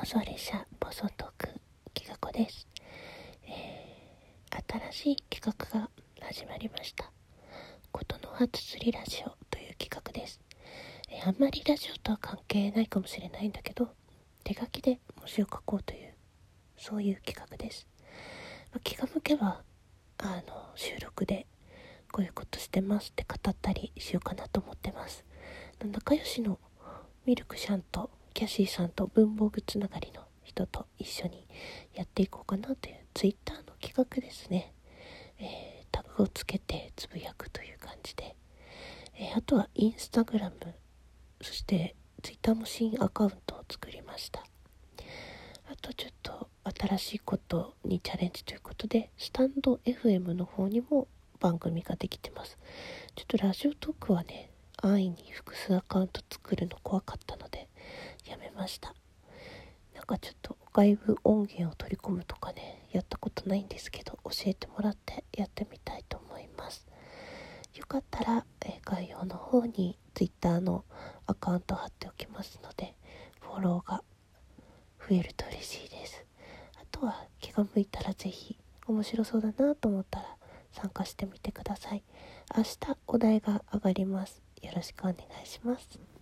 ボソリシャボソトク企画です、えー、新しい企画が始まりました。ことの葉つりラジオという企画です、えー、あんまりラジオとは関係ないかもしれないんだけど手書きで文字を書こうというそういう企画です、まあ、気が向けばあの収録でこういうことしてますって語ったりしようかなと思ってます。仲良しのミルクシャンとキャシーさんと文房具つながりの人と一緒にやっていこうかなという twitter の企画ですね、えー、タグをつけてつぶやくという感じで、えー、あとはインスタグラムそして twitter も新アカウントを作りました。あとちょっと新しいことにチャレンジということでスタンド FM の方にも番組ができてます。ちょっとラジオトークはね安易に複数アカウント作るの怖かったのでました。なんかちょっと外部音源を取り込むとかねやったことないんですけど教えてもらってやってみたいと思います。よかったら、え概要の方に Twitter のアカウント貼っておきますのでフォローが増えると嬉しいです。あとは気が向いたら是非面白そうだなと思ったら参加してみてください。明日お題が上がります。よろしくお願いします。